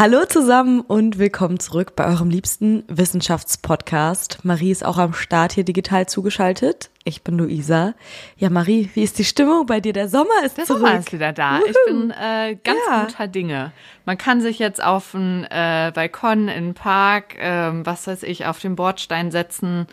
Hallo zusammen und willkommen zurück bei eurem liebsten Wissenschaftspodcast. Marie ist auch am Start hier digital zugeschaltet. Ich bin Luisa. Ja, Marie, wie ist die Stimmung bei dir? Der Sommer ist Der zurück. Sommer ist wieder da. Wuhu. Ich bin äh, ganz Ja. guter Dinge. Man kann sich jetzt auf den äh, Balkon in den Park, ähm, was weiß ich, auf den Bordstein setzen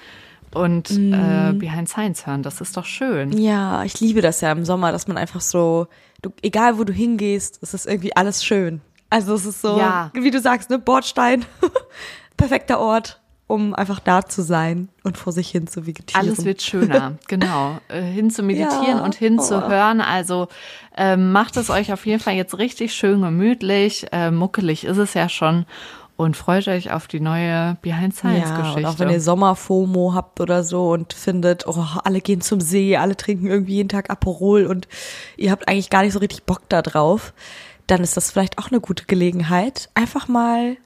und äh, Behind Science hören. Das ist doch schön. Ja, ich liebe das ja im Sommer, dass man einfach so, du, egal wo du hingehst, es ist irgendwie alles schön. Also es ist so, Ja. wie du sagst, ne, Bordstein, perfekter Ort, um einfach da zu sein und vor sich hin zu vegetieren. Alles wird schöner, genau. Äh, hin zu meditieren Ja. und hin zu Oh. hören. Also ähm, macht es euch auf jeden Fall jetzt richtig schön gemütlich. Äh, muckelig ist es ja schon. Und freut euch auf die neue Behind Ja, Science-Geschichte. und auch wenn ihr Sommerfomo habt oder so und findet, oh, alle gehen zum See, alle trinken irgendwie jeden Tag Aperol und ihr habt eigentlich gar nicht so richtig Bock da drauf, dann ist das vielleicht auch eine gute Gelegenheit, einfach mal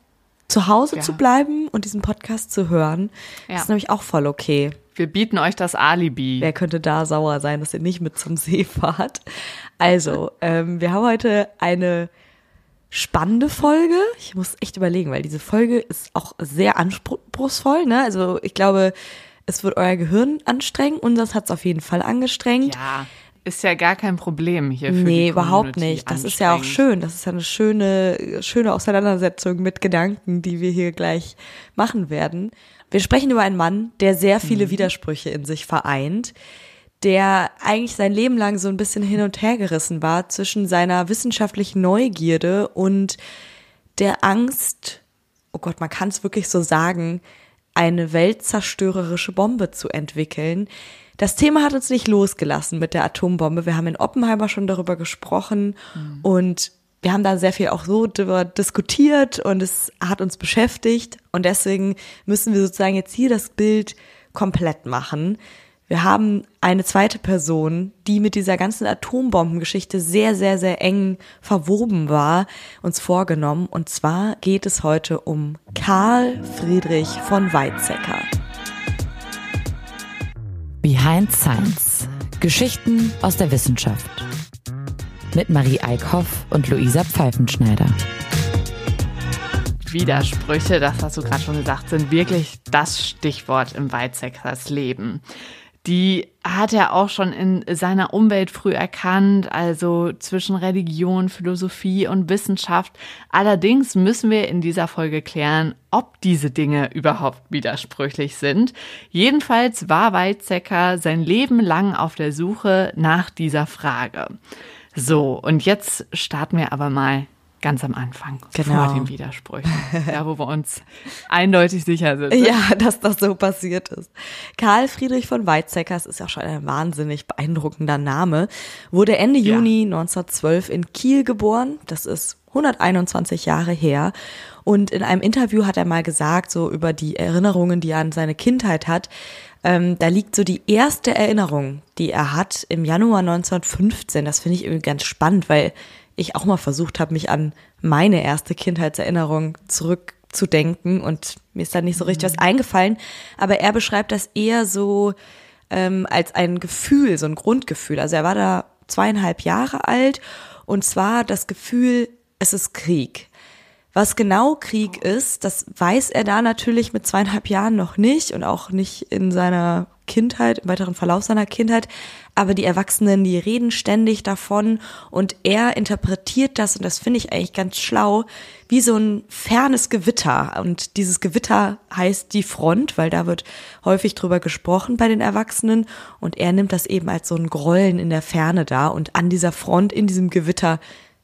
zu Hause Ja. zu bleiben und diesen Podcast zu hören. Ja. Das ist nämlich auch voll okay. Wir bieten euch das Alibi. Wer könnte da sauer sein, dass ihr nicht mit zum See fahrt? Also, ähm, wir haben heute eine spannende Folge. Ich muss echt überlegen, weil diese Folge ist auch sehr anspruchsvoll. Ne? Also ich glaube, es wird euer Gehirn anstrengen. Unseres hat es auf jeden Fall angestrengt. Ja, ist ja gar kein Problem hier für die Nee, überhaupt nicht. Das ist ja auch schön. Das ist ja eine schöne, schöne Auseinandersetzung mit Gedanken, die wir hier gleich machen werden. Wir sprechen über einen Mann, der sehr viele Mhm. Widersprüche in sich vereint, der eigentlich sein Leben lang so ein bisschen hin und her gerissen war zwischen seiner wissenschaftlichen Neugierde und der Angst, oh Gott, man kann es wirklich so sagen, eine weltzerstörerische Bombe zu entwickeln. Das Thema hat uns nicht losgelassen mit der Atombombe. Wir haben in Oppenheimer schon darüber gesprochen und wir haben da sehr viel auch so darüber diskutiert und es hat uns beschäftigt und deswegen müssen wir sozusagen jetzt hier das Bild komplett machen. Wir haben eine zweite Person, die mit dieser ganzen Atombombengeschichte sehr, sehr, sehr eng verwoben war, uns vorgenommen. Und zwar geht es heute um Karl Friedrich von Weizsäcker. Behind Science. Geschichten aus der Wissenschaft. Mit Marie Eickhoff und Luisa Pfeifenschneider. Widersprüche, das hast du gerade schon gesagt, sind wirklich das Stichwort im Weizsäckers Leben. Die hat er auch schon in seiner Umwelt früh erkannt, also zwischen Religion, Philosophie und Wissenschaft. Allerdings müssen wir in dieser Folge klären, ob diese Dinge überhaupt widersprüchlich sind. Jedenfalls war Weizsäcker sein Leben lang auf der Suche nach dieser Frage. So, und jetzt starten wir aber mal ganz am Anfang, Genau. vor den Widersprüchen, da wo wir uns eindeutig sicher sind. Ja, dass das so passiert ist. Karl Friedrich von Weizsäcker, das ist ja schon ein wahnsinnig beeindruckender Name, wurde Ende Ja. Juni 1912 in Kiel geboren. Das ist 121 Jahre her. Und in einem Interview hat er mal gesagt, so über die Erinnerungen, die er an seine Kindheit hat, ähm, da liegt so die erste Erinnerung, die er hat im Januar 1915. Das finde ich irgendwie ganz spannend, weil ich auch mal versucht habe, mich an meine erste Kindheitserinnerung zurückzudenken und mir ist da nicht so richtig was eingefallen. Aber er beschreibt das eher so ähm, als ein Gefühl, so ein Grundgefühl. Also er war da zweieinhalb Jahre alt und zwar das Gefühl, es ist Krieg. Was genau Krieg ist, das weiß er da natürlich mit zweieinhalb Jahren noch nicht und auch nicht in seiner Kindheit, im weiteren Verlauf seiner Kindheit. Aber die Erwachsenen, die reden ständig davon und er interpretiert das, und das finde ich eigentlich ganz schlau, wie so ein fernes Gewitter. Und dieses Gewitter heißt die Front, weil da wird häufig drüber gesprochen bei den Erwachsenen. Und er nimmt das eben als so ein Grollen in der Ferne da. Und an dieser Front, in diesem Gewitter,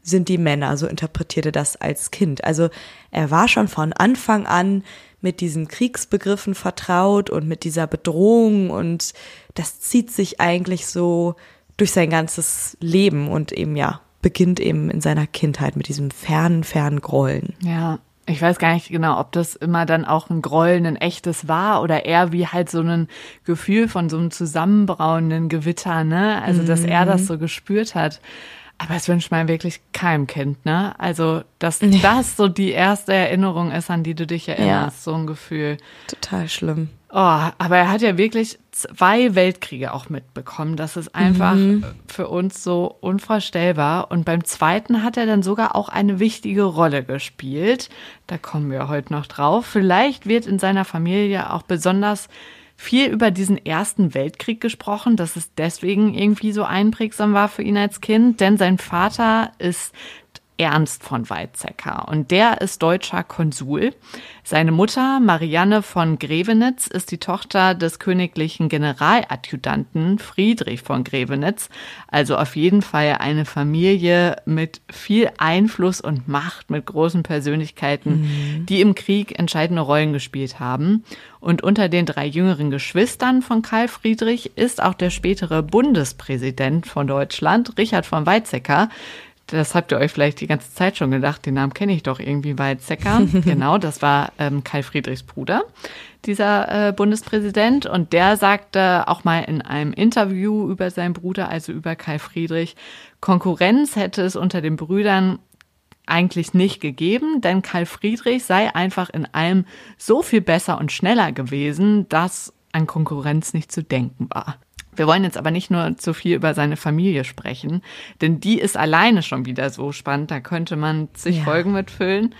sind die Männer, so interpretierte das als Kind. Also er war schon von Anfang an mit diesen Kriegsbegriffen vertraut und mit dieser Bedrohung und das zieht sich eigentlich so durch sein ganzes Leben und eben ja, beginnt eben in seiner Kindheit mit diesem fernen, fernen Grollen. Ja, ich weiß gar nicht genau, ob das immer dann auch ein Grollen, ein echtes war oder eher wie halt so ein Gefühl von so einem zusammenbrauenden Gewitter, ne? Also, dass er das so gespürt hat. Aber es wünscht man wirklich keinem Kind, ne? Also, dass nee. das so die erste Erinnerung ist, an die du dich erinnerst, ja. so ein Gefühl. Total schlimm. Oh, aber er hat ja wirklich zwei Weltkriege auch mitbekommen. Das ist einfach mhm. für uns so unvorstellbar. Und beim zweiten hat er dann sogar auch eine wichtige Rolle gespielt. Da kommen wir heute noch drauf. Vielleicht wird in seiner Familie auch besonders viel über diesen Ersten Weltkrieg gesprochen, dass es deswegen irgendwie so einprägsam war für ihn als Kind, denn sein Vater ist Ernst von Weizsäcker und der ist deutscher Konsul. Seine Mutter Marianne von Grevenitz ist die Tochter des königlichen Generaladjutanten Friedrich von Grevenitz, also auf jeden Fall eine Familie mit viel Einfluss und Macht, mit großen Persönlichkeiten, mhm. die im Krieg entscheidende Rollen gespielt haben. Und unter den drei jüngeren Geschwistern von Karl Friedrich ist auch der spätere Bundespräsident von Deutschland, Richard von Weizsäcker, das habt ihr euch vielleicht die ganze Zeit schon gedacht, den Namen kenne ich doch irgendwie, Weizsäcker. genau, das war ähm, Karl Friedrichs Bruder, dieser äh, Bundespräsident. Und der sagte auch mal in einem Interview über seinen Bruder, also über Karl Friedrich, Konkurrenz hätte es unter den Brüdern eigentlich nicht gegeben, denn Karl Friedrich sei einfach in allem so viel besser und schneller gewesen, dass an Konkurrenz nicht zu denken war. Wir wollen jetzt aber nicht nur zu viel über seine Familie sprechen, denn die ist alleine schon wieder so spannend. Da könnte man zig ja. Folgen mitfüllen.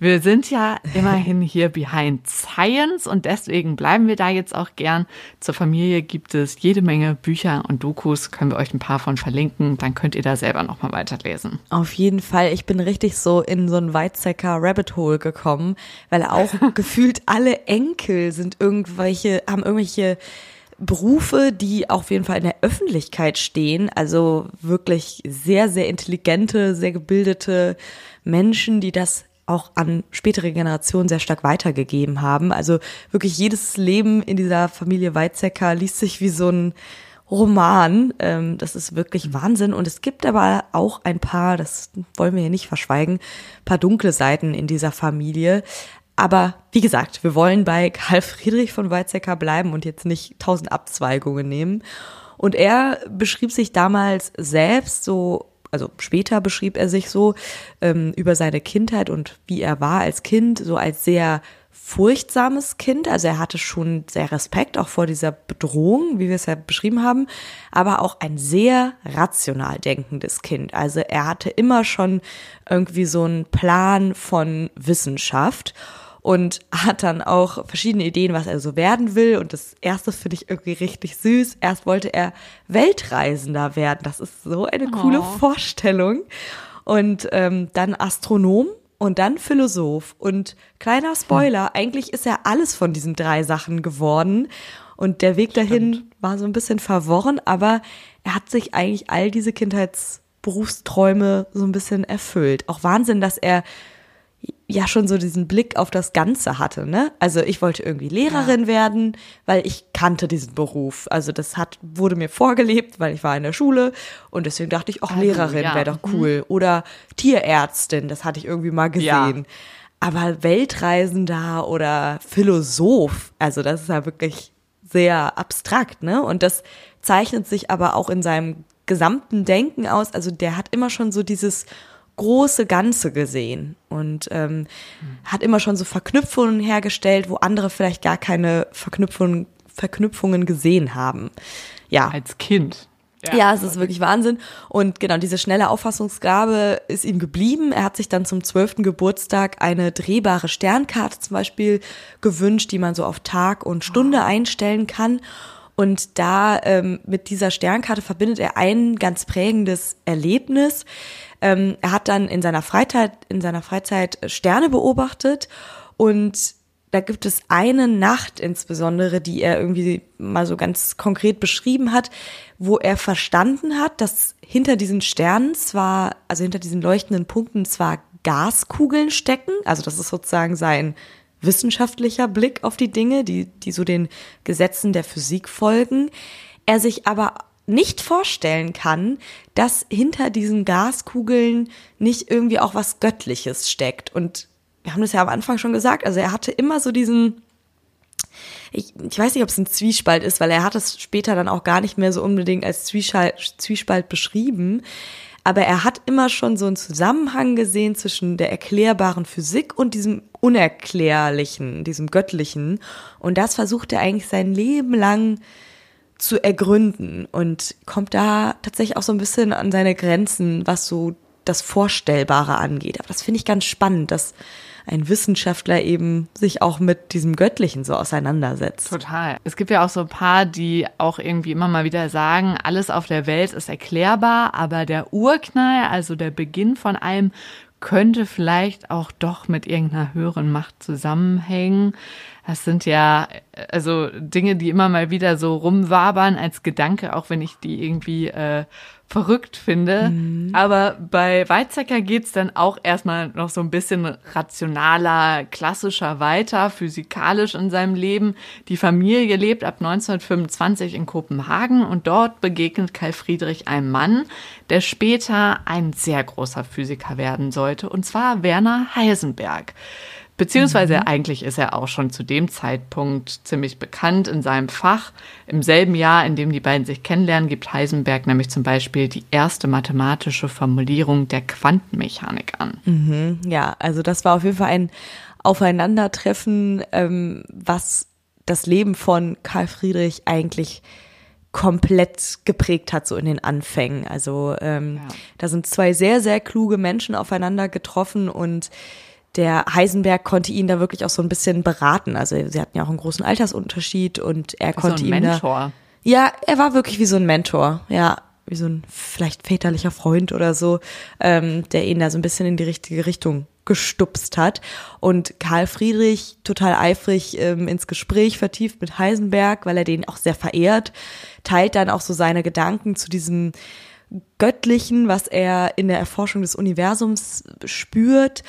Wir sind ja immerhin hier behind Science und deswegen bleiben wir da jetzt auch gern. Zur Familie gibt es jede Menge Bücher und Dokus, können wir euch ein paar von verlinken, dann könnt ihr da selber nochmal weiterlesen. Auf jeden Fall, ich bin richtig so in so ein Weizsäcker Rabbit Hole gekommen, weil auch gefühlt alle Enkel sind irgendwelche, haben irgendwelche Berufe, die auf jeden Fall in der Öffentlichkeit stehen, also wirklich sehr, sehr intelligente, sehr gebildete Menschen, die das auch an spätere Generationen sehr stark weitergegeben haben. Also wirklich jedes Leben in dieser Familie Weizsäcker liest sich wie so ein Roman. Ähm, das ist wirklich Wahnsinn. Und es gibt aber auch ein paar, das wollen wir hier nicht verschweigen, paar dunkle Seiten in dieser Familie. Aber wie gesagt, wir wollen bei Karl Friedrich von Weizsäcker bleiben und jetzt nicht tausend Abzweigungen nehmen. Und er beschrieb sich damals selbst so, also später beschrieb er sich so ähm, über seine Kindheit und wie er war als Kind, so als sehr furchtsames Kind. Also er hatte schon sehr Respekt auch vor dieser Bedrohung, wie wir es ja beschrieben haben, aber auch ein sehr rational denkendes Kind. Also er hatte immer schon irgendwie so einen Plan von Wissenschaft und hat dann auch verschiedene Ideen, was er so werden will. Und das erste finde ich irgendwie richtig süß. Erst wollte er Weltreisender werden. Das ist so eine oh. coole Vorstellung. Und ähm, dann Astronom und dann Philosoph. Und kleiner Spoiler, hm. eigentlich ist er alles von diesen drei Sachen geworden. Und der Weg dahin Stimmt. war so ein bisschen verworren, aber er hat sich eigentlich all diese Kindheitsberufsträume so ein bisschen erfüllt. Auch Wahnsinn, dass er ja schon so diesen Blick auf das Ganze hatte, ne? Also ich wollte irgendwie Lehrerin ja. werden, weil ich kannte diesen Beruf. Also das hat wurde mir vorgelebt, weil ich war in der Schule und deswegen dachte ich, auch also, Lehrerin ja. wäre doch mhm. cool mhm. oder Tierärztin, das hatte ich irgendwie mal gesehen. Ja. Aber Weltreisender oder Philosoph, also das ist ja wirklich sehr abstrakt, ne? Und das zeichnet sich aber auch in seinem gesamten Denken aus. Also der hat immer schon so dieses große Ganze gesehen und ähm, hat immer schon so Verknüpfungen hergestellt, wo andere vielleicht gar keine Verknüpfungen, Verknüpfungen gesehen haben. Ja. Als Kind. Ja. ja, es ist wirklich Wahnsinn. Und genau, diese schnelle Auffassungsgabe ist ihm geblieben. Er hat sich dann zum zwölften Geburtstag eine drehbare Sternkarte zum Beispiel gewünscht, die man so auf Tag und Stunde einstellen kann. Und da ähm, mit dieser Sternkarte verbindet er ein ganz prägendes Erlebnis. Ähm, er hat dann in seiner Freizeit, in seiner Freizeit Sterne beobachtet und da gibt es eine Nacht insbesondere, die er irgendwie mal so ganz konkret beschrieben hat, wo er verstanden hat, dass hinter diesen Sternen zwar, also hinter diesen leuchtenden Punkten zwar Gaskugeln stecken, also das ist sozusagen sein wissenschaftlicher Blick auf die Dinge, die, die so den Gesetzen der Physik folgen, er sich aber nicht vorstellen kann, dass hinter diesen Gaskugeln nicht irgendwie auch was Göttliches steckt. Und wir haben das ja am Anfang schon gesagt, also er hatte immer so diesen, ich, ich weiß nicht, ob es ein Zwiespalt ist, weil er hat es später dann auch gar nicht mehr so unbedingt als Zwiespalt, Zwiespalt beschrieben. aber er hat immer schon so einen Zusammenhang gesehen zwischen der erklärbaren Physik und diesem Unerklärlichen, diesem Göttlichen. Und das versucht er eigentlich sein Leben lang zu ergründen und kommt da tatsächlich auch so ein bisschen an seine Grenzen, was so das Vorstellbare angeht. Aber das finde ich ganz spannend, dass ein Wissenschaftler eben sich auch mit diesem Göttlichen so auseinandersetzt. Total. Es gibt ja auch so ein paar, die auch irgendwie immer mal wieder sagen, alles auf der Welt ist erklärbar, aber der Urknall, also der Beginn von allem, könnte vielleicht auch doch mit irgendeiner höheren Macht zusammenhängen. Das sind ja also Dinge, die immer mal wieder so rumwabern als Gedanke, auch wenn ich die irgendwie äh, verrückt finde. Mhm. Aber bei Weizsäcker geht's dann auch erstmal noch so ein bisschen rationaler, klassischer weiter, physikalisch in seinem Leben. Die Familie lebt ab 1925 in Kopenhagen und dort begegnet Karl Friedrich einem Mann, der später ein sehr großer Physiker werden sollte, und zwar Werner Heisenberg. Beziehungsweise mhm. eigentlich ist er auch schon zu dem Zeitpunkt ziemlich bekannt in seinem Fach. Im selben Jahr, in dem die beiden sich kennenlernen, gibt Heisenberg nämlich zum Beispiel die erste mathematische Formulierung der Quantenmechanik an. Mhm, ja, also das war auf jeden Fall ein Aufeinandertreffen, ähm, was das Leben von Karl Friedrich eigentlich komplett geprägt hat, so in den Anfängen. Also ähm, ja. da sind zwei sehr, sehr kluge Menschen aufeinander getroffen und der Heisenberg konnte ihn da wirklich auch so ein bisschen beraten. Also sie hatten ja auch einen großen Altersunterschied und er konnte so ein ihn Mentor. da. Ja, er war wirklich wie so ein Mentor, ja, wie so ein vielleicht väterlicher Freund oder so, ähm, der ihn da so ein bisschen in die richtige Richtung gestupst hat. Und Karl Friedrich total eifrig ähm, ins Gespräch vertieft mit Heisenberg, weil er den auch sehr verehrt, teilt dann auch so seine Gedanken zu diesem Göttlichen, was er in der Erforschung des Universums spürt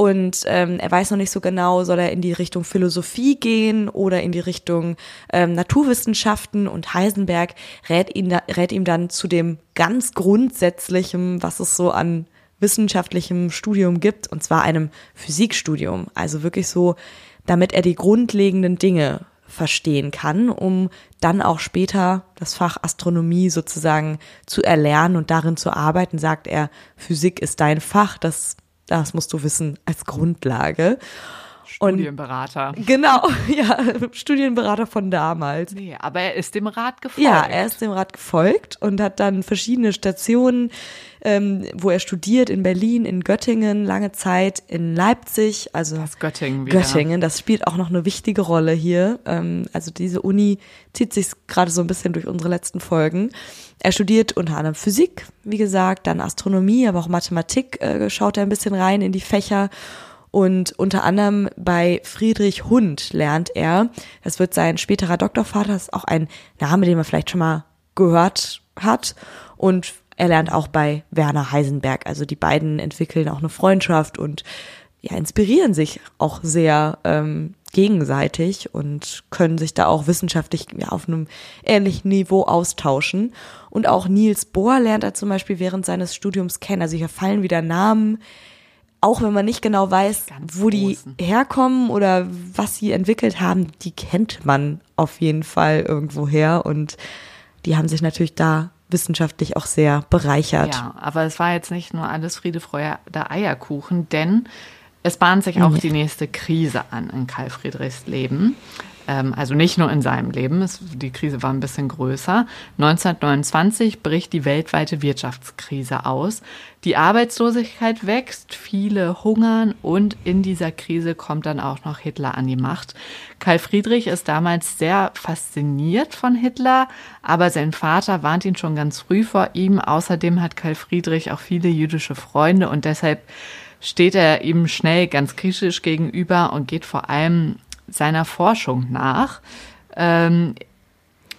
und ähm, er weiß noch nicht so genau, soll er in die Richtung Philosophie gehen oder in die Richtung ähm, Naturwissenschaften und Heisenberg rät, ihn da, rät ihm dann zu dem ganz Grundsätzlichen, was es so an wissenschaftlichem Studium gibt, und zwar einem Physikstudium. Also wirklich so, damit er die grundlegenden Dinge verstehen kann, um dann auch später das Fach Astronomie sozusagen zu erlernen und darin zu arbeiten, sagt er, Physik ist dein Fach, das das musst du wissen als Grundlage. Studienberater. Und, genau, ja, Studienberater von damals. Nee, aber er ist dem Rat gefolgt. Ja, er ist dem Rat gefolgt und hat dann verschiedene Stationen, ähm, wo er studiert, in Berlin, in Göttingen, lange Zeit in Leipzig, also das Göttingen, wieder. Göttingen, das spielt auch noch eine wichtige Rolle hier. Ähm, also diese Uni zieht sich gerade so ein bisschen durch unsere letzten Folgen. Er studiert unter anderem Physik, wie gesagt, dann Astronomie, aber auch Mathematik äh, schaut er ein bisschen rein in die Fächer. Und unter anderem bei Friedrich Hund lernt er, das wird sein späterer Doktorvater, das ist auch ein Name, den man vielleicht schon mal gehört hat. Und er lernt auch bei Werner Heisenberg. Also die beiden entwickeln auch eine Freundschaft und ja, inspirieren sich auch sehr ähm, gegenseitig und können sich da auch wissenschaftlich ja, auf einem ähnlichen Niveau austauschen. Und auch Niels Bohr lernt er zum Beispiel während seines Studiums kennen. Also hier fallen wieder Namen, auch wenn man nicht genau weiß, Ganz wo großen. die herkommen oder was sie entwickelt haben, die kennt man auf jeden Fall irgendwo her und die haben sich natürlich da wissenschaftlich auch sehr bereichert. Ja, aber es war jetzt nicht nur alles Friede, Freude, der Eierkuchen, denn es bahnt sich auch die nächste Krise an in Karl Friedrichs Leben. Ähm, also nicht nur in seinem Leben, es, die Krise war ein bisschen größer. 1929 bricht die weltweite Wirtschaftskrise aus. Die Arbeitslosigkeit wächst, viele hungern und in dieser Krise kommt dann auch noch Hitler an die Macht. Karl Friedrich ist damals sehr fasziniert von Hitler, aber sein Vater warnt ihn schon ganz früh vor ihm. Außerdem hat Karl Friedrich auch viele jüdische Freunde und deshalb steht er ihm schnell ganz kritisch gegenüber und geht vor allem seiner Forschung nach. Ähm,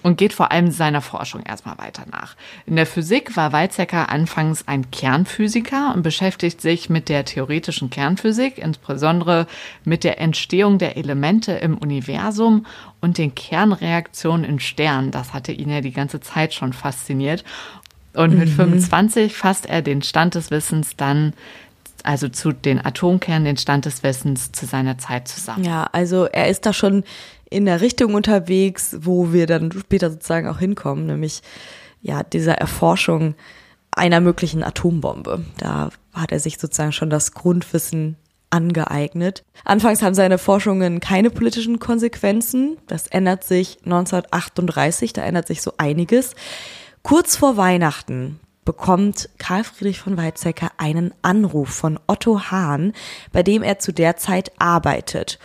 und geht vor allem seiner Forschung erstmal weiter nach. In der Physik war Weizsäcker anfangs ein Kernphysiker und beschäftigt sich mit der theoretischen Kernphysik, insbesondere mit der Entstehung der Elemente im Universum und den Kernreaktionen in Sternen. Das hatte ihn ja die ganze Zeit schon fasziniert. Und mit mhm. 25 fasst er den Stand des Wissens dann also zu den Atomkernen, den Stand des Wissens zu seiner Zeit zusammen. Ja, also er ist da schon in der Richtung unterwegs, wo wir dann später sozusagen auch hinkommen, nämlich ja dieser Erforschung einer möglichen Atombombe. Da hat er sich sozusagen schon das Grundwissen angeeignet. Anfangs haben seine Forschungen keine politischen Konsequenzen. Das ändert sich 1938, da ändert sich so einiges. Kurz vor Weihnachten bekommt Karl Friedrich von Weizsäcker einen Anruf von Otto Hahn, bei dem er zu der Zeit arbeitet.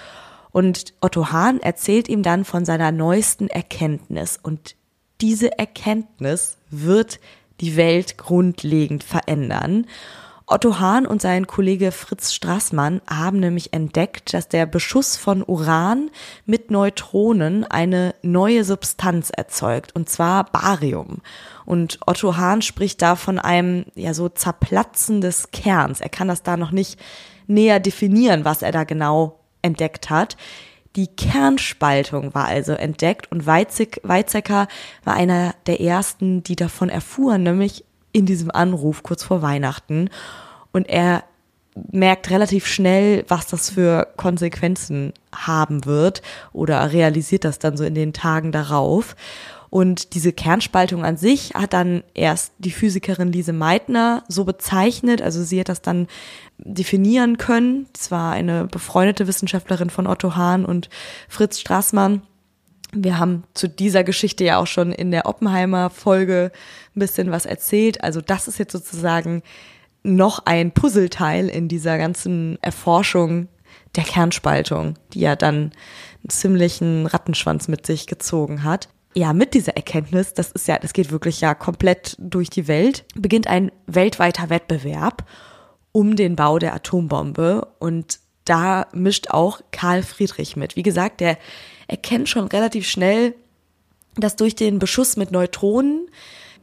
Und Otto Hahn erzählt ihm dann von seiner neuesten Erkenntnis. Und diese Erkenntnis wird die Welt grundlegend verändern. Otto Hahn und sein Kollege Fritz Strassmann haben nämlich entdeckt, dass der Beschuss von Uran mit Neutronen eine neue Substanz erzeugt, und zwar Barium. Und Otto Hahn spricht da von einem ja so Zerplatzen des Kerns. Er kann das da noch nicht näher definieren, was er da genau entdeckt hat. Die Kernspaltung war also entdeckt und Weizsäcker war einer der ersten, die davon erfuhren, nämlich in diesem Anruf kurz vor Weihnachten. Und er merkt relativ schnell, was das für Konsequenzen haben wird oder realisiert das dann so in den Tagen darauf. Und diese Kernspaltung an sich hat dann erst die Physikerin Lise Meitner so bezeichnet. Also sie hat das dann definieren können. Es war eine befreundete Wissenschaftlerin von Otto Hahn und Fritz Strassmann. Wir haben zu dieser Geschichte ja auch schon in der Oppenheimer Folge ein bisschen was erzählt. Also das ist jetzt sozusagen noch ein Puzzleteil in dieser ganzen Erforschung der Kernspaltung, die ja dann einen ziemlichen Rattenschwanz mit sich gezogen hat ja, mit dieser Erkenntnis, das ist ja, das geht wirklich ja komplett durch die Welt, beginnt ein weltweiter Wettbewerb um den Bau der Atombombe und da mischt auch Karl Friedrich mit. Wie gesagt, der erkennt schon relativ schnell, dass durch den Beschuss mit Neutronen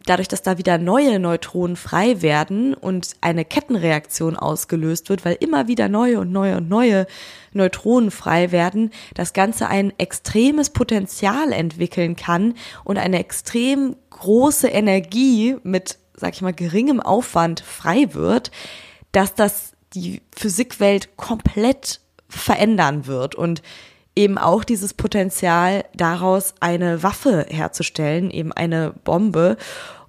dadurch, dass da wieder neue Neutronen frei werden und eine Kettenreaktion ausgelöst wird, weil immer wieder neue und neue und neue Neutronen frei werden, das Ganze ein extremes Potenzial entwickeln kann und eine extrem große Energie mit, sag ich mal, geringem Aufwand frei wird, dass das die Physikwelt komplett verändern wird und eben auch dieses Potenzial daraus eine Waffe herzustellen, eben eine Bombe.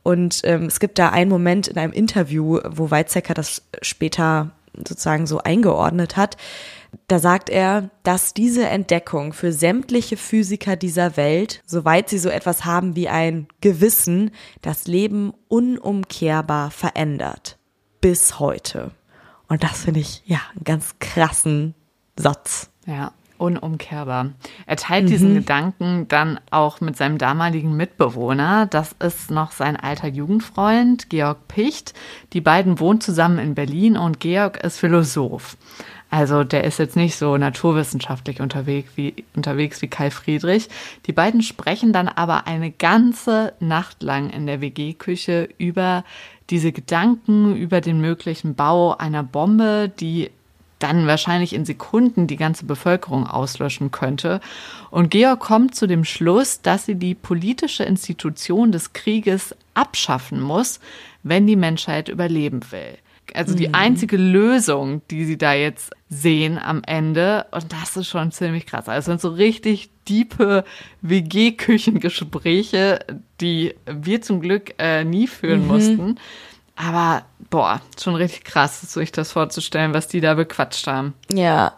Und ähm, es gibt da einen Moment in einem Interview, wo Weizsäcker das später sozusagen so eingeordnet hat. Da sagt er, dass diese Entdeckung für sämtliche Physiker dieser Welt, soweit sie so etwas haben wie ein Gewissen, das Leben unumkehrbar verändert. Bis heute. Und das finde ich, ja, einen ganz krassen Satz. Ja, unumkehrbar. Er teilt mhm. diesen Gedanken dann auch mit seinem damaligen Mitbewohner. Das ist noch sein alter Jugendfreund, Georg Picht. Die beiden wohnen zusammen in Berlin und Georg ist Philosoph. Also der ist jetzt nicht so naturwissenschaftlich unterwegs wie, unterwegs wie Kai Friedrich. Die beiden sprechen dann aber eine ganze Nacht lang in der WG-Küche über diese Gedanken, über den möglichen Bau einer Bombe, die dann wahrscheinlich in Sekunden die ganze Bevölkerung auslöschen könnte. Und Georg kommt zu dem Schluss, dass sie die politische Institution des Krieges abschaffen muss, wenn die Menschheit überleben will. Also die mhm. einzige Lösung, die sie da jetzt sehen am Ende, und das ist schon ziemlich krass. Also sind so richtig diepe WG-Küchengespräche, die wir zum Glück äh, nie führen mhm. mussten. Aber boah, schon richtig krass, sich das vorzustellen, was die da bequatscht haben. Ja.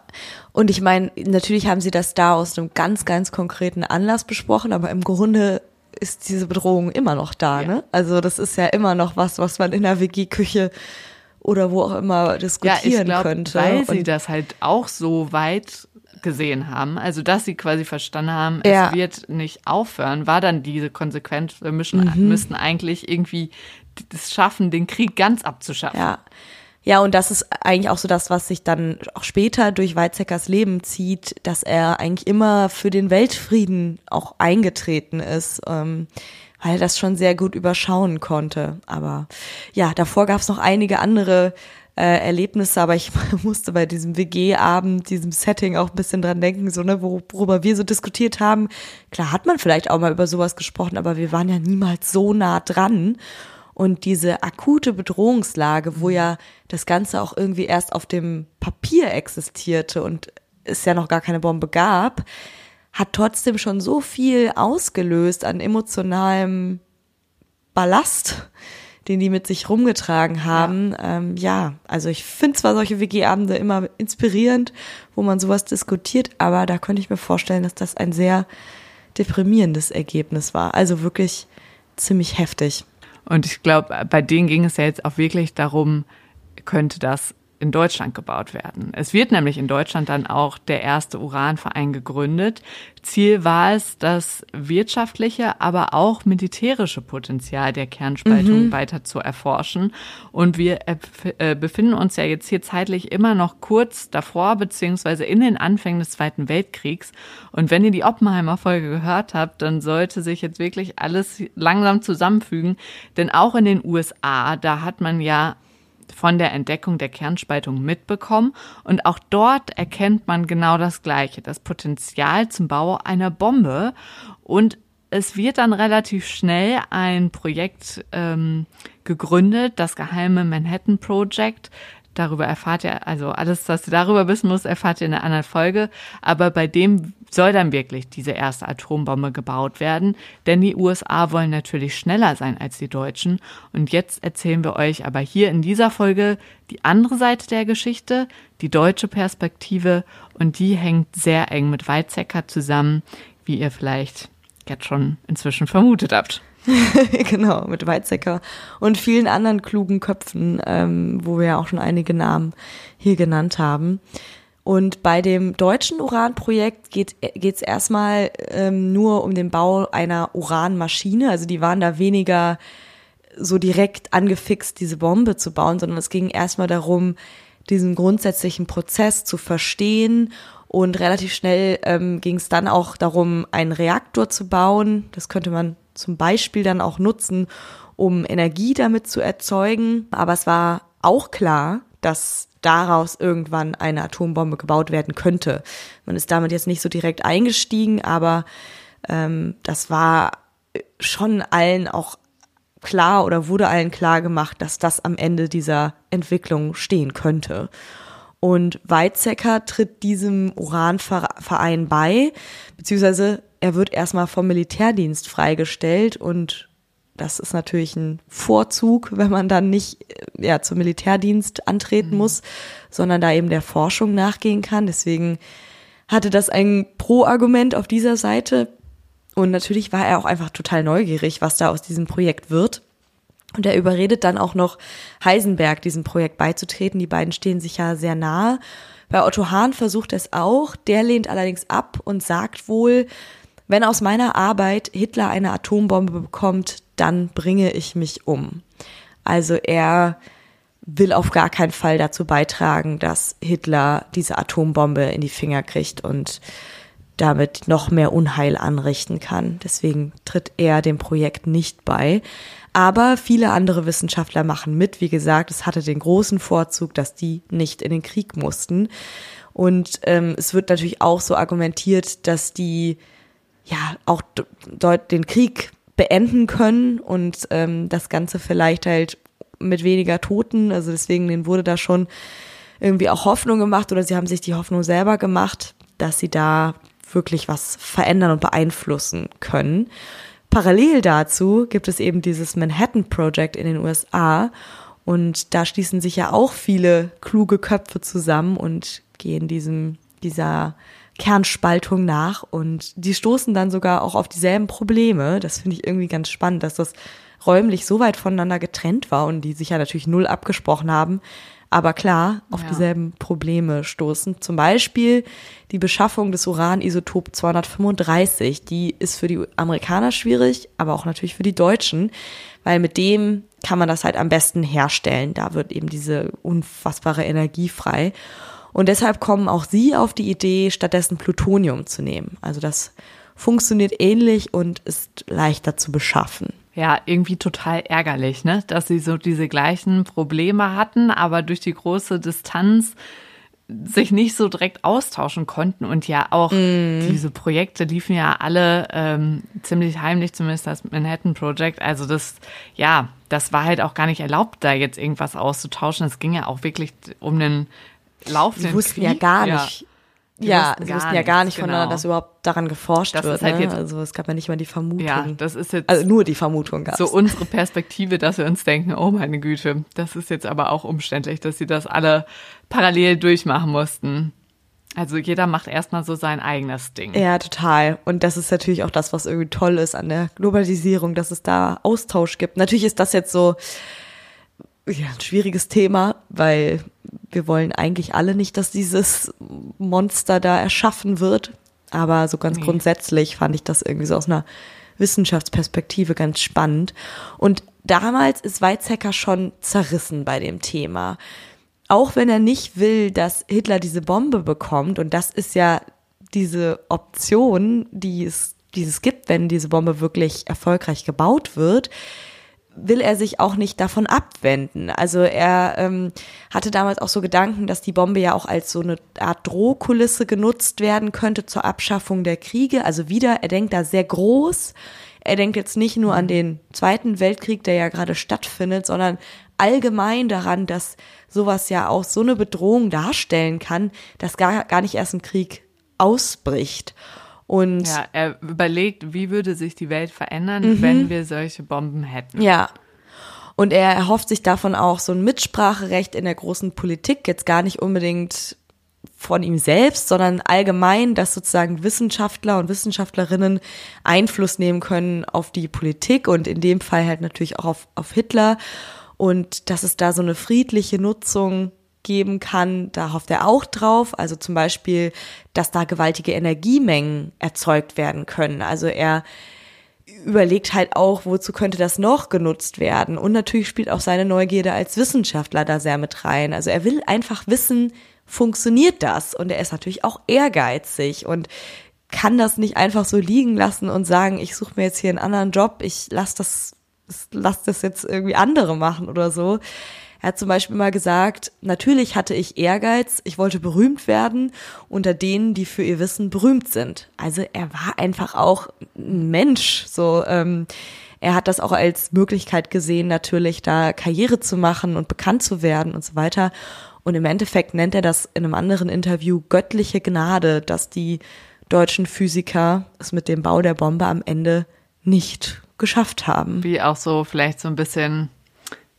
Und ich meine, natürlich haben sie das da aus einem ganz, ganz konkreten Anlass besprochen, aber im Grunde ist diese Bedrohung immer noch da, ja. ne? Also das ist ja immer noch was, was man in der WG-Küche oder wo auch immer diskutieren ja, ich glaub, könnte. Weil Und sie das halt auch so weit gesehen haben, also dass sie quasi verstanden haben, ja. es wird nicht aufhören, war dann diese Konsequenz, wir müssen, mhm. müssten eigentlich irgendwie das schaffen, den Krieg ganz abzuschaffen. Ja. Ja, und das ist eigentlich auch so das, was sich dann auch später durch Weizsäckers Leben zieht, dass er eigentlich immer für den Weltfrieden auch eingetreten ist, ähm, weil er das schon sehr gut überschauen konnte. Aber ja, davor gab es noch einige andere äh, Erlebnisse, aber ich musste bei diesem WG-Abend, diesem Setting auch ein bisschen dran denken, so, ne, worüber wir so diskutiert haben. Klar hat man vielleicht auch mal über sowas gesprochen, aber wir waren ja niemals so nah dran. Und diese akute Bedrohungslage, wo ja das Ganze auch irgendwie erst auf dem Papier existierte und es ja noch gar keine Bombe gab, hat trotzdem schon so viel ausgelöst an emotionalem Ballast, den die mit sich rumgetragen haben. Ja, ähm, ja also ich finde zwar solche WG-Abende immer inspirierend, wo man sowas diskutiert, aber da könnte ich mir vorstellen, dass das ein sehr deprimierendes Ergebnis war. Also wirklich ziemlich heftig. Und ich glaube, bei denen ging es ja jetzt auch wirklich darum, könnte das in Deutschland gebaut werden. Es wird nämlich in Deutschland dann auch der erste Uranverein gegründet. Ziel war es, das wirtschaftliche, aber auch militärische Potenzial der Kernspaltung mhm. weiter zu erforschen. Und wir äh, befinden uns ja jetzt hier zeitlich immer noch kurz davor, beziehungsweise in den Anfängen des Zweiten Weltkriegs. Und wenn ihr die Oppenheimer Folge gehört habt, dann sollte sich jetzt wirklich alles langsam zusammenfügen. Denn auch in den USA, da hat man ja von der Entdeckung der Kernspaltung mitbekommen. Und auch dort erkennt man genau das Gleiche, das Potenzial zum Bau einer Bombe. Und es wird dann relativ schnell ein Projekt ähm, gegründet, das geheime Manhattan Project, Darüber erfahrt ihr, also alles, was ihr darüber wissen muss, erfahrt ihr in einer anderen Folge. Aber bei dem soll dann wirklich diese erste Atombombe gebaut werden, denn die USA wollen natürlich schneller sein als die Deutschen. Und jetzt erzählen wir euch aber hier in dieser Folge die andere Seite der Geschichte, die deutsche Perspektive, und die hängt sehr eng mit Weizsäcker zusammen, wie ihr vielleicht jetzt schon inzwischen vermutet habt. genau, mit Weizsäcker und vielen anderen klugen Köpfen, ähm, wo wir ja auch schon einige Namen hier genannt haben. Und bei dem deutschen Uranprojekt geht es erstmal ähm, nur um den Bau einer Uranmaschine. Also die waren da weniger so direkt angefixt, diese Bombe zu bauen, sondern es ging erstmal darum, diesen grundsätzlichen Prozess zu verstehen. Und relativ schnell ähm, ging es dann auch darum, einen Reaktor zu bauen. Das könnte man zum Beispiel dann auch nutzen, um Energie damit zu erzeugen. Aber es war auch klar, dass daraus irgendwann eine Atombombe gebaut werden könnte. Man ist damit jetzt nicht so direkt eingestiegen, aber ähm, das war schon allen auch klar oder wurde allen klar gemacht, dass das am Ende dieser Entwicklung stehen könnte. Und Weizsäcker tritt diesem Uranverein bei, beziehungsweise er wird erstmal vom Militärdienst freigestellt und das ist natürlich ein Vorzug, wenn man dann nicht ja, zum Militärdienst antreten mhm. muss, sondern da eben der Forschung nachgehen kann. Deswegen hatte das ein Pro-Argument auf dieser Seite. Und natürlich war er auch einfach total neugierig, was da aus diesem Projekt wird. Und er überredet dann auch noch Heisenberg, diesem Projekt beizutreten. Die beiden stehen sich ja sehr nahe. Bei Otto Hahn versucht es auch. Der lehnt allerdings ab und sagt wohl, wenn aus meiner Arbeit Hitler eine Atombombe bekommt, dann bringe ich mich um. Also er will auf gar keinen Fall dazu beitragen, dass Hitler diese Atombombe in die Finger kriegt und damit noch mehr Unheil anrichten kann. Deswegen tritt er dem Projekt nicht bei. Aber viele andere Wissenschaftler machen mit. Wie gesagt, es hatte den großen Vorzug, dass die nicht in den Krieg mussten. Und ähm, es wird natürlich auch so argumentiert, dass die ja auch dort den Krieg beenden können und ähm, das Ganze vielleicht halt mit weniger Toten. Also deswegen denen wurde da schon irgendwie auch Hoffnung gemacht oder sie haben sich die Hoffnung selber gemacht, dass sie da wirklich was verändern und beeinflussen können. Parallel dazu gibt es eben dieses Manhattan Project in den USA und da schließen sich ja auch viele kluge Köpfe zusammen und gehen diesem dieser Kernspaltung nach und die stoßen dann sogar auch auf dieselben Probleme. Das finde ich irgendwie ganz spannend, dass das räumlich so weit voneinander getrennt war und die sich ja natürlich null abgesprochen haben, aber klar auf ja. dieselben Probleme stoßen. Zum Beispiel die Beschaffung des Uranisotop 235. Die ist für die Amerikaner schwierig, aber auch natürlich für die Deutschen, weil mit dem kann man das halt am besten herstellen. Da wird eben diese unfassbare Energie frei. Und deshalb kommen auch sie auf die Idee, stattdessen Plutonium zu nehmen. Also das funktioniert ähnlich und ist leichter zu beschaffen. Ja, irgendwie total ärgerlich, ne? Dass sie so diese gleichen Probleme hatten, aber durch die große Distanz sich nicht so direkt austauschen konnten und ja auch mm. diese Projekte liefen ja alle ähm, ziemlich heimlich, zumindest das Manhattan Project. Also das, ja, das war halt auch gar nicht erlaubt, da jetzt irgendwas auszutauschen. Es ging ja auch wirklich um den laufenden Sie wussten Krieg. ja gar nicht, ja, wussten sie wussten ja gar nicht voneinander, genau. dass überhaupt daran geforscht Das wird. ist halt ne? jetzt- also es gab ja nicht mal die Vermutung. Ja, das ist jetzt also nur die Vermutung gab so unsere Perspektive, dass wir uns denken, oh meine Güte, das ist jetzt aber auch umständlich, dass sie das alle parallel durchmachen mussten. Also jeder macht erstmal so sein eigenes Ding. Ja, total. Und das ist natürlich auch das, was irgendwie toll ist an der Globalisierung, dass es da Austausch gibt. Natürlich ist das jetzt so ja, ein schwieriges Thema, weil wir wollen eigentlich alle nicht, dass dieses Monster da erschaffen wird. Aber so ganz Nee. grundsätzlich fand ich das irgendwie so aus einer Wissenschaftsperspektive ganz spannend. Und damals ist Weizsäcker schon zerrissen bei dem Thema. Auch wenn er nicht will, dass Hitler diese Bombe bekommt, und das ist ja diese Option, die es, die es gibt, wenn diese Bombe wirklich erfolgreich gebaut wird, will er sich auch nicht davon abwenden. Also er ähm, hatte damals auch so Gedanken, dass die Bombe ja auch als so eine Art Drohkulisse genutzt werden könnte zur Abschaffung der Kriege. Also wieder, er denkt da sehr groß. Er denkt jetzt nicht nur an den Zweiten Weltkrieg, der ja gerade stattfindet, sondern allgemein daran, dass sowas ja auch so eine Bedrohung darstellen kann, dass gar, gar nicht erst ein Krieg ausbricht. Und Ja, er überlegt, wie würde sich die Welt verändern, wenn wir solche Bomben hätten. Ja. Und er erhofft sich davon auch so ein Mitspracherecht in der großen Politik, jetzt gar nicht unbedingt von ihm selbst, sondern allgemein, dass sozusagen Wissenschaftler und Wissenschaftlerinnen Einfluss nehmen können auf die Politik und in dem Fall halt natürlich auch auf, auf Hitler und dass es da so eine friedliche Nutzung geben kann, da hofft er auch drauf. Also zum Beispiel, dass da gewaltige Energiemengen erzeugt werden können. Also er überlegt halt auch, wozu könnte das noch genutzt werden. Und natürlich spielt auch seine Neugierde als Wissenschaftler da sehr mit rein. Also er will einfach wissen, funktioniert das? Und er ist natürlich auch ehrgeizig und kann das nicht einfach so liegen lassen und sagen, ich suche mir jetzt hier einen anderen Job, ich lass das, lass das jetzt irgendwie andere machen oder so. Er hat zum Beispiel mal gesagt, natürlich hatte ich Ehrgeiz, ich wollte berühmt werden unter denen, die für ihr Wissen berühmt sind. Also er war einfach auch ein Mensch, so, ähm, er hat das auch als Möglichkeit gesehen, natürlich da Karriere zu machen und bekannt zu werden und so weiter. Und im Endeffekt nennt er das in einem anderen Interview göttliche Gnade, dass die deutschen Physiker es mit dem Bau der Bombe am Ende nicht geschafft haben. Wie auch so vielleicht so ein bisschen,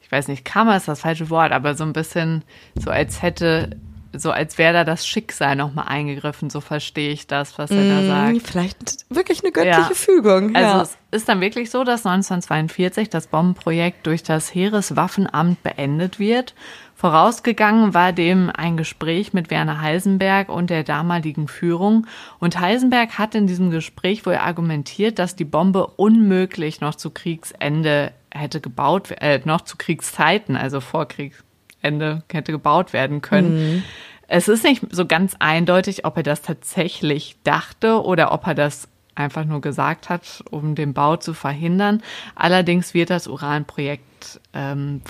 ich weiß nicht, Karma ist das falsche Wort, aber so ein bisschen so als hätte, so als wäre da das Schicksal nochmal eingegriffen, so verstehe ich das, was er da sagt. Hm, Vielleicht wirklich eine göttliche Ja. Fügung. Also ja. es ist dann wirklich so, dass 1942 das Bombenprojekt durch das Heereswaffenamt beendet wird. Vorausgegangen war dem ein Gespräch mit Werner Heisenberg und der damaligen Führung. Und Heisenberg hat in diesem Gespräch wohl argumentiert, dass die Bombe unmöglich noch zu Kriegsende hätte gebaut, äh, noch zu Kriegszeiten, also vor Kriegsende hätte gebaut werden können. Es ist nicht so ganz eindeutig, ob er das tatsächlich dachte oder ob er das einfach nur gesagt hat, um den Bau zu verhindern. Allerdings wird das Uranprojekt, ähm,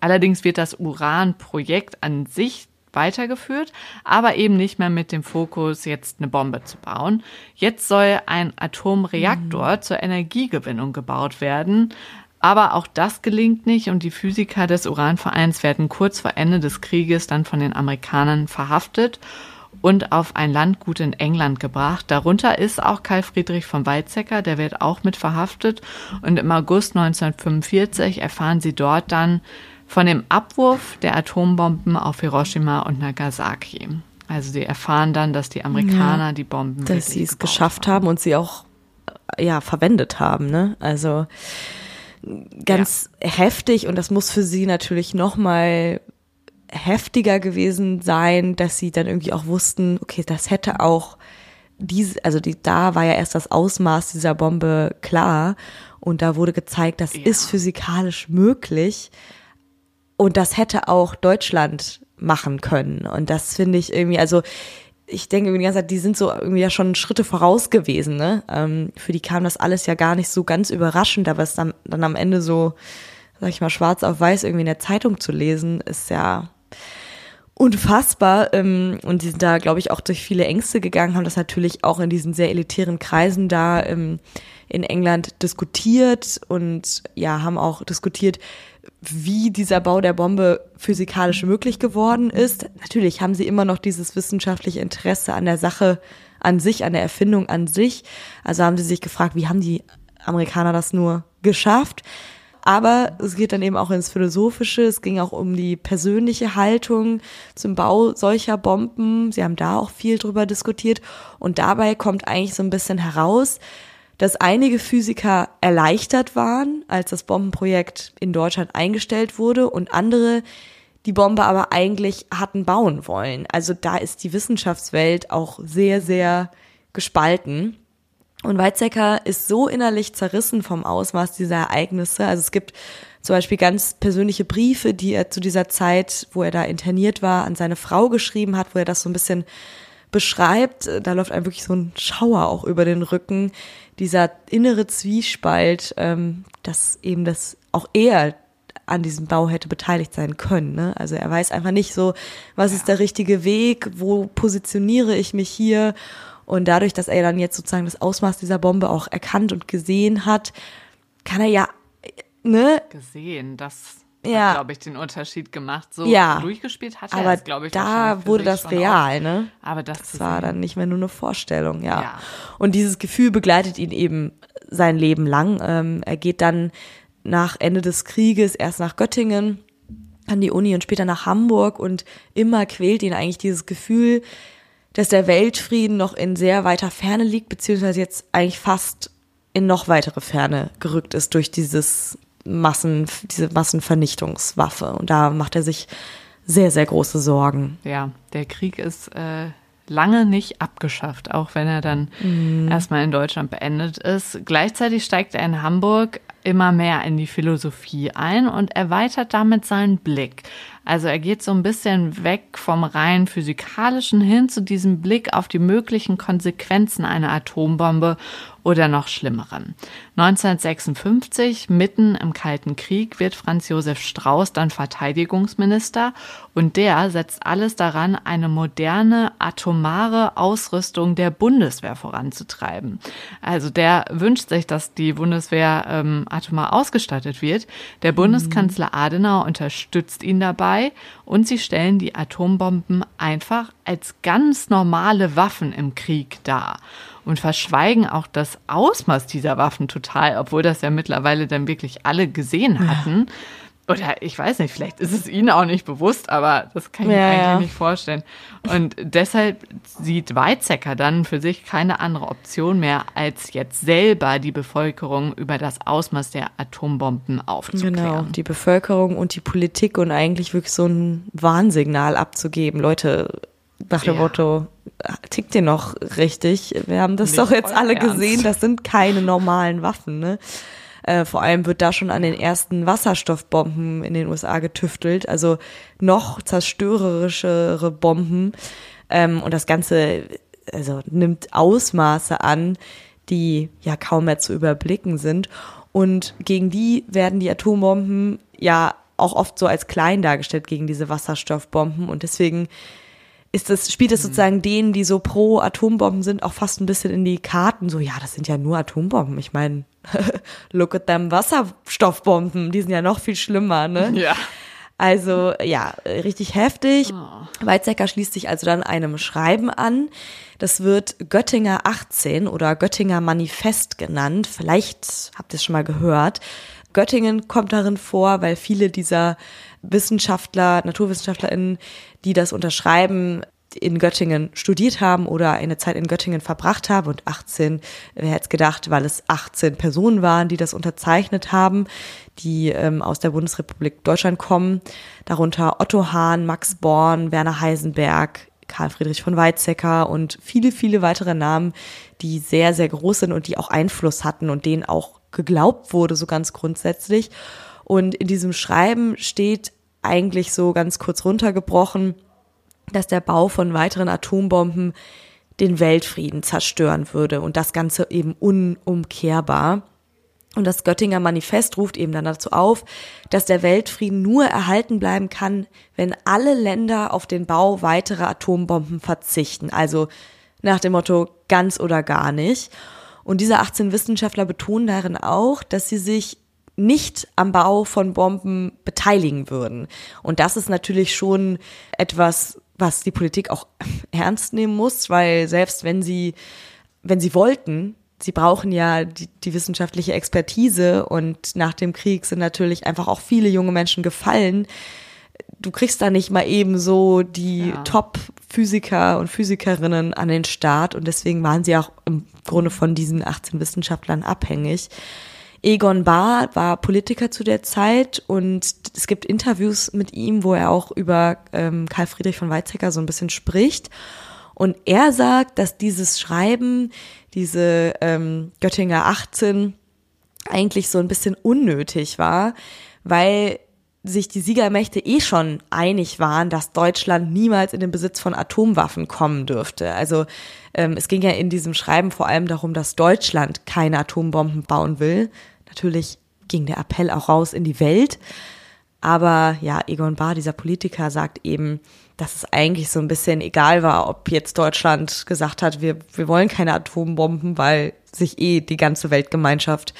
allerdings wird das Uranprojekt an sich weitergeführt, aber eben nicht mehr mit dem Fokus, jetzt eine Bombe zu bauen. Jetzt soll ein Atomreaktor zur Energiegewinnung gebaut werden. Aber auch das gelingt nicht und die Physiker des Uranvereins werden kurz vor Ende des Krieges dann von den Amerikanern verhaftet und auf ein Landgut in England gebracht. Darunter ist auch Karl Friedrich von Weizsäcker, der wird auch mit verhaftet. Und im August 1945 erfahren sie dort dann von dem Abwurf der Atombomben auf Hiroshima und Nagasaki. Also sie erfahren dann, dass die Amerikaner die Bomben dass sie es geschafft haben und sie auch äh, ja verwendet haben, ne? Also ganz heftig und das muss für sie natürlich noch mal heftiger gewesen sein, dass sie dann irgendwie auch wussten, okay, das hätte auch diese, also die, da war ja erst das Ausmaß dieser Bombe klar und da wurde gezeigt, das Ja. ist physikalisch möglich und das hätte auch Deutschland machen können und das finde ich irgendwie, also ich denke die ganze Zeit, die sind so irgendwie ja schon Schritte voraus gewesen, ne? Ähm, für die kam das alles ja gar nicht so ganz überraschend, aber es dann, dann am Ende so, sag ich mal, schwarz auf weiß irgendwie in der Zeitung zu lesen, ist ja unfassbar. Ähm, und die sind da, glaube ich, auch durch viele Ängste gegangen, haben das natürlich auch in diesen sehr elitären Kreisen da ähm, in England diskutiert und ja, haben auch diskutiert, wie dieser Bau der Bombe physikalisch möglich geworden ist. Natürlich haben sie immer noch dieses wissenschaftliche Interesse an der Sache an sich, an der Erfindung an sich. Also haben sie sich gefragt, wie haben die Amerikaner das nur geschafft? Aber es geht dann eben auch ins Philosophische, es ging auch um die persönliche Haltung zum Bau solcher Bomben. Sie haben da auch viel drüber diskutiert. Und dabei kommt eigentlich so ein bisschen heraus, dass einige Physiker erleichtert waren, als das Bombenprojekt in Deutschland eingestellt wurde und andere die Bombe aber eigentlich hatten bauen wollen. Also da ist die Wissenschaftswelt auch sehr, sehr gespalten. Und Weizsäcker ist so innerlich zerrissen vom Ausmaß dieser Ereignisse. Also es gibt zum Beispiel ganz persönliche Briefe, die er zu dieser Zeit, wo er da interniert war, an seine Frau geschrieben hat, wo er das so ein bisschen beschreibt. Da läuft einem wirklich so ein Schauer auch über den Rücken. Dieser innere Zwiespalt, ähm, dass eben das auch er an diesem Bau hätte beteiligt sein können. Ne? Also er weiß einfach nicht so, was ist der richtige Weg, wo positioniere ich mich hier und dadurch, dass er dann jetzt sozusagen das Ausmaß dieser Bombe auch erkannt und gesehen hat, kann er ja, ne? Gesehen, das ja. glaube ich, den Unterschied gemacht. So ja. durchgespielt hat er es, glaube ich. Da wurde das real, auch. ne? Aber das, das war dann nicht mehr nur eine Vorstellung, ja. ja. Und dieses Gefühl begleitet ihn eben sein Leben lang. Ähm, er geht dann nach Ende des Krieges erst nach Göttingen an die Uni und später nach Hamburg und immer quält ihn eigentlich dieses Gefühl, dass der Weltfrieden noch in sehr weiter Ferne liegt, beziehungsweise jetzt eigentlich fast in noch weitere Ferne gerückt ist durch dieses Massen, diese Massenvernichtungswaffe. Und da macht er sich sehr, sehr große Sorgen. Ja, der Krieg ist äh, lange nicht abgeschafft, auch wenn er dann mhm. erstmal in Deutschland beendet ist. Gleichzeitig steigt er in Hamburg immer mehr in die Philosophie ein und erweitert damit seinen Blick. Also er geht so ein bisschen weg vom rein physikalischen hin zu diesem Blick auf die möglichen Konsequenzen einer Atombombe oder noch schlimmeren. 1956, mitten im Kalten Krieg, wird Franz Josef Strauß dann Verteidigungsminister und der setzt alles daran, eine moderne atomare Ausrüstung der Bundeswehr voranzutreiben. Also der wünscht sich, dass die Bundeswehr ähm, atomar ausgestattet wird. Der Bundeskanzler Adenauer unterstützt ihn dabei und sie stellen die Atombomben einfach als ganz normale Waffen im Krieg dar und verschweigen auch das Ausmaß dieser Waffen total, obwohl das ja mittlerweile dann wirklich alle gesehen hatten. Ja. Oder ich weiß nicht, vielleicht ist es ihnen auch nicht bewusst, aber das kann ich ja, mir eigentlich ja. nicht vorstellen. Und deshalb sieht Weizsäcker dann für sich keine andere Option mehr, als jetzt selber die Bevölkerung über das Ausmaß der Atombomben aufzuklären. Genau, die Bevölkerung und die Politik und eigentlich wirklich so ein Warnsignal abzugeben. Leute, nach dem ja. Motto, tickt ihr noch richtig? Wir haben das Nicht doch jetzt alle Ernst. gesehen, das sind keine normalen Waffen, ne? Äh, vor allem wird da schon an den ersten Wasserstoffbomben in den USA getüftelt, also noch zerstörerischere Bomben. Ähm, und das Ganze also nimmt Ausmaße an, die ja kaum mehr zu überblicken sind. Und gegen die werden die Atombomben ja auch oft so als klein dargestellt gegen diese Wasserstoffbomben. Und deswegen ist das, spielt es mhm. sozusagen denen, die so pro Atombomben sind, auch fast ein bisschen in die Karten. So, ja, das sind ja nur Atombomben. Ich meine, look at them Wasserstoffbomben, die sind ja noch viel schlimmer, ne? Ja. Also ja, richtig heftig. Oh. Weizsäcker schließt sich also dann einem Schreiben an. Das wird Göttinger 18 oder Göttinger Manifest genannt. Vielleicht habt ihr es schon mal gehört. Göttingen kommt darin vor, weil viele dieser Wissenschaftler, NaturwissenschaftlerInnen, die das unterschreiben, in Göttingen studiert haben oder eine Zeit in Göttingen verbracht haben und 18, wer hätte es gedacht, weil es 18 Personen waren, die das unterzeichnet haben, die ähm, aus der Bundesrepublik Deutschland kommen, darunter Otto Hahn, Max Born, Werner Heisenberg, Karl Friedrich von Weizsäcker und viele, viele weitere Namen, die sehr, sehr groß sind und die auch Einfluss hatten und denen auch geglaubt wurde, so ganz grundsätzlich. Und in diesem Schreiben steht eigentlich so ganz kurz runtergebrochen, dass der Bau von weiteren Atombomben den Weltfrieden zerstören würde und das Ganze eben unumkehrbar. Und das Göttinger Manifest ruft eben dann dazu auf, dass der Weltfrieden nur erhalten bleiben kann, wenn alle Länder auf den Bau weiterer Atombomben verzichten. Also nach dem Motto ganz oder gar nicht. Und diese 18 Wissenschaftler betonen darin auch, dass sie sich nicht am Bau von Bomben beteiligen würden. Und das ist natürlich schon etwas, was die Politik auch ernst nehmen muss, weil selbst wenn sie, wenn sie wollten, sie brauchen ja die, die wissenschaftliche Expertise und nach dem Krieg sind natürlich einfach auch viele junge Menschen gefallen. Du kriegst da nicht mal eben so die ja. Top-Physiker und Physikerinnen an den Start und deswegen waren sie auch im Grunde von diesen 18 Wissenschaftlern abhängig. Egon Bahr war Politiker zu der Zeit und es gibt Interviews mit ihm, wo er auch über ähm, Karl Friedrich von Weizsäcker so ein bisschen spricht. Und er sagt, dass dieses Schreiben, diese ähm, Göttinger 18, eigentlich so ein bisschen unnötig war, weil sich die Siegermächte eh schon einig waren, dass Deutschland niemals in den Besitz von Atomwaffen kommen dürfte. Also ähm, es ging ja in diesem Schreiben vor allem darum, dass Deutschland keine Atombomben bauen will, Natürlich ging der Appell auch raus in die Welt. Aber ja, Egon Bahr, dieser Politiker, sagt eben, dass es eigentlich so ein bisschen egal war, ob jetzt Deutschland gesagt hat, wir, wir wollen keine Atombomben, weil sich eh die ganze Weltgemeinschaft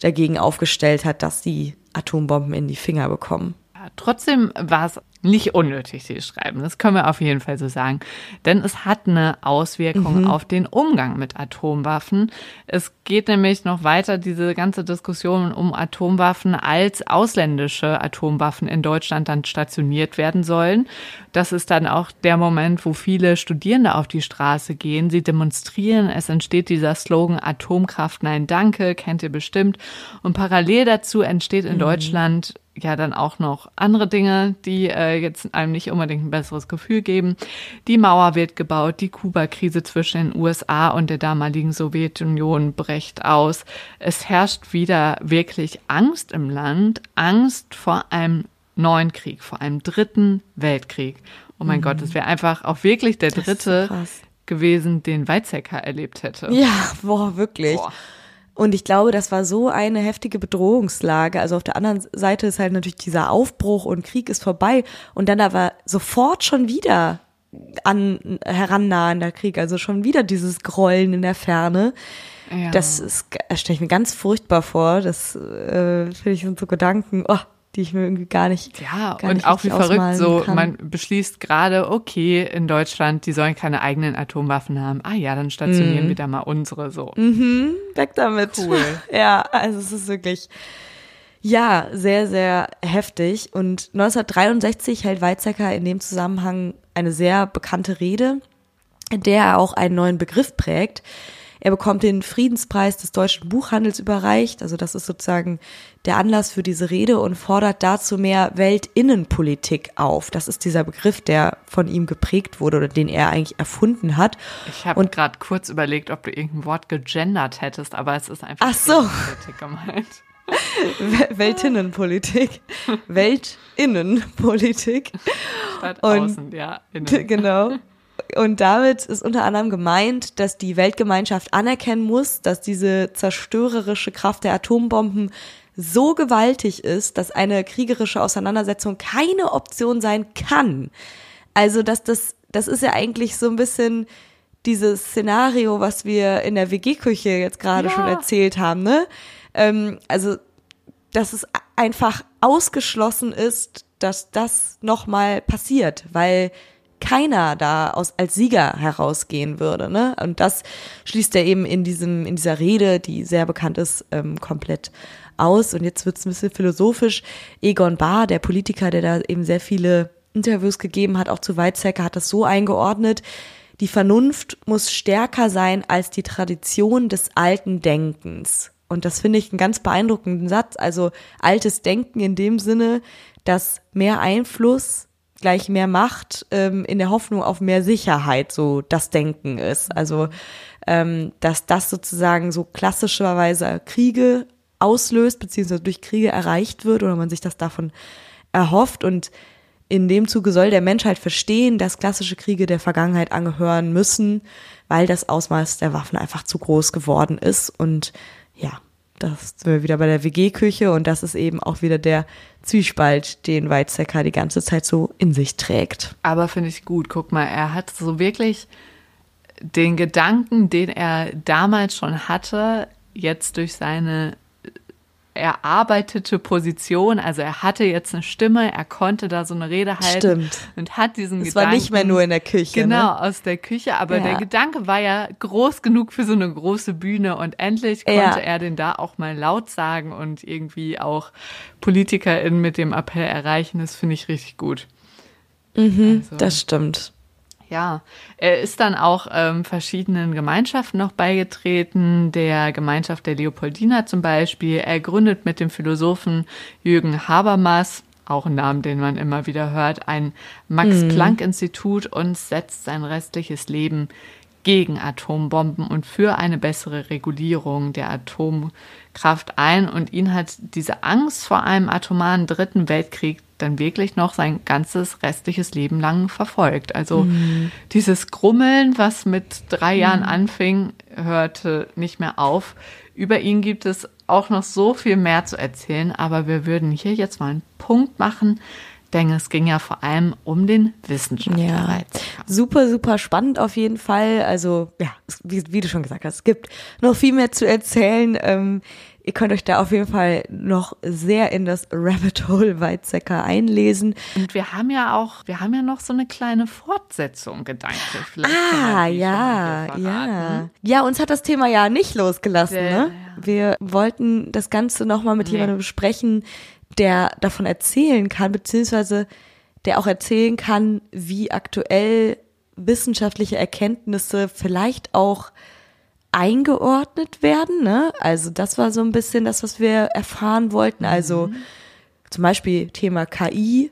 dagegen aufgestellt hat, dass sie Atombomben in die Finger bekommen. Ja, trotzdem war es nicht unnötig, sie schreiben. Das können wir auf jeden Fall so sagen. Denn es hat eine Auswirkung mhm. auf den Umgang mit Atomwaffen. Es geht nämlich noch weiter, diese ganze Diskussion um Atomwaffen als ausländische Atomwaffen in Deutschland dann stationiert werden sollen. Das ist dann auch der Moment, wo viele Studierende auf die Straße gehen. Sie demonstrieren. Es entsteht dieser Slogan Atomkraft, nein, danke, kennt ihr bestimmt. Und parallel dazu entsteht in mhm. Deutschland ja dann auch noch andere Dinge, die äh, jetzt einem nicht unbedingt ein besseres Gefühl geben. Die Mauer wird gebaut, die Kuba-Krise zwischen den USA und der damaligen Sowjetunion bricht aus. Es herrscht wieder wirklich Angst im Land, Angst vor einem neuen Krieg, vor einem dritten Weltkrieg. Oh mein mhm. Gott, es wäre einfach auch wirklich der dritte gewesen, den Weizsäcker erlebt hätte. Ja, boah, wirklich. Boah. Und ich glaube, das war so eine heftige Bedrohungslage. Also auf der anderen Seite ist halt natürlich dieser Aufbruch und Krieg ist vorbei und dann aber sofort schon wieder an herannahender Krieg, also schon wieder dieses Grollen in der Ferne. Ja. Das das stelle ich mir ganz furchtbar vor. Das äh, finde ich sind so Gedanken. Oh, die ich mir irgendwie gar nicht. Ja, gar und nicht auch wie verrückt so, kann. man beschließt gerade, okay, in Deutschland, die sollen keine eigenen Atomwaffen haben. Ah ja, dann stationieren mhm. wir da mal unsere so. Mhm, weg damit. Cool. Ja, also es ist wirklich, ja, sehr, sehr heftig. Und 1963 hält Weizsäcker in dem Zusammenhang eine sehr bekannte Rede, in der er auch einen neuen Begriff prägt er bekommt den Friedenspreis des deutschen Buchhandels überreicht. Also das ist sozusagen der Anlass für diese Rede und fordert dazu mehr Weltinnenpolitik auf. Das ist dieser Begriff, der von ihm geprägt wurde oder den er eigentlich erfunden hat. Ich habe gerade kurz überlegt, ob du irgendein Wort gegendert hättest, aber es ist einfach Ach so. Politik gemeint. Weltinnenpolitik. Weltinnenpolitik. Statt und, außen, ja. Innen. Genau. Und damit ist unter anderem gemeint, dass die Weltgemeinschaft anerkennen muss, dass diese zerstörerische Kraft der Atombomben so gewaltig ist, dass eine kriegerische Auseinandersetzung keine Option sein kann. Also, dass das, das ist ja eigentlich so ein bisschen dieses Szenario, was wir in der WG-Küche jetzt gerade ja. schon erzählt haben, ne? Ähm, also, dass es einfach ausgeschlossen ist, dass das nochmal passiert, weil keiner da aus, als Sieger herausgehen würde. Ne? Und das schließt er eben in diesem, in dieser Rede, die sehr bekannt ist, ähm, komplett aus. Und jetzt wird es ein bisschen philosophisch. Egon Bahr, der Politiker, der da eben sehr viele Interviews gegeben hat, auch zu Weizsäcker, hat das so eingeordnet. Die Vernunft muss stärker sein als die Tradition des alten Denkens. Und das finde ich einen ganz beeindruckenden Satz. Also altes Denken in dem Sinne, dass mehr Einfluss gleich mehr Macht ähm, in der Hoffnung auf mehr Sicherheit, so das Denken ist. Also, ähm, dass das sozusagen so klassischerweise Kriege auslöst, beziehungsweise durch Kriege erreicht wird oder man sich das davon erhofft. Und in dem Zuge soll der Mensch halt verstehen, dass klassische Kriege der Vergangenheit angehören müssen, weil das Ausmaß der Waffen einfach zu groß geworden ist. Und ja, das sind wir wieder bei der WG-Küche und das ist eben auch wieder der Zwiespalt, den Weizsäcker die ganze Zeit so in sich trägt. Aber finde ich gut. Guck mal, er hat so wirklich den Gedanken, den er damals schon hatte, jetzt durch seine erarbeitete Position. Also er hatte jetzt eine Stimme, er konnte da so eine Rede halten Stimmt. und hat diesen Es Gedanken. war nicht mehr nur in der Küche. Genau, Ne? aus der Küche. Aber Ja. der Gedanke war ja groß genug für so eine große Bühne und endlich konnte Ja. er den da auch mal laut sagen und irgendwie auch PolitikerInnen mit dem Appell erreichen. Das finde ich richtig gut. Mhm, Also- das stimmt. Ja, er ist dann auch ähm, verschiedenen Gemeinschaften noch beigetreten, der Gemeinschaft der Leopoldina zum Beispiel. Er gründet mit dem Philosophen Jürgen Habermas, auch ein Name, den man immer wieder hört, ein Max-Planck-Institut und setzt sein restliches Leben gegen Atombomben und für eine bessere Regulierung der Atomkraft ein. Und ihn hat diese Angst vor einem atomaren Dritten Weltkrieg dann wirklich noch sein ganzes restliches Leben lang verfolgt. Also dieses Grummeln, was mit drei Jahren anfing, hörte nicht mehr auf. Über ihn gibt es auch noch so viel mehr zu erzählen, aber wir würden hier jetzt mal einen Punkt machen, denn es ging ja vor allem um den Wissenschaftler. Ja, super, super spannend auf jeden Fall. Also, ja, wie, wie du schon gesagt hast, es gibt noch viel mehr zu erzählen. Ähm, ihr könnt euch da auf jeden Fall noch sehr in das Rabbit Hole Weizsäcker einlesen. Und wir haben ja auch, wir haben ja noch so eine kleine Fortsetzung gedanklich. Vielleicht Ah, ja, ja. Ja, uns hat das Thema ja nicht losgelassen, Der- ne? Wir wollten das Ganze nochmal mit Nee. jemandem besprechen, der davon erzählen kann, beziehungsweise der auch erzählen kann, wie aktuell wissenschaftliche Erkenntnisse vielleicht auch eingeordnet werden, ne? Also das war so ein bisschen das, was wir erfahren wollten. Also zum Beispiel Thema KI.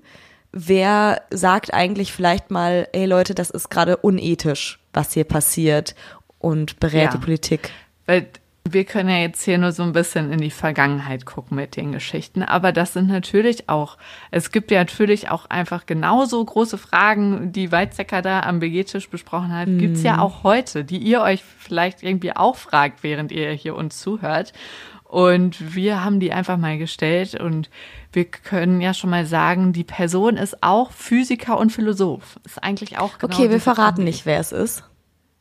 Wer sagt eigentlich vielleicht mal, ey Leute, das ist gerade unethisch, was hier passiert und berät Ja. die Politik? Weil wir können ja jetzt hier nur so ein bisschen in die Vergangenheit gucken mit den Geschichten, aber das sind natürlich auch, es gibt ja natürlich auch einfach genauso große Fragen, die Weizsäcker da am BG-Tisch besprochen hat, gibt's ja auch heute, die ihr euch vielleicht irgendwie auch fragt, während ihr hier uns zuhört. Und wir haben die einfach mal gestellt und wir können ja schon mal sagen, die Person ist auch Physiker und Philosoph. Ist eigentlich auch genau Okay, wir verraten Kombi. nicht, wer es ist.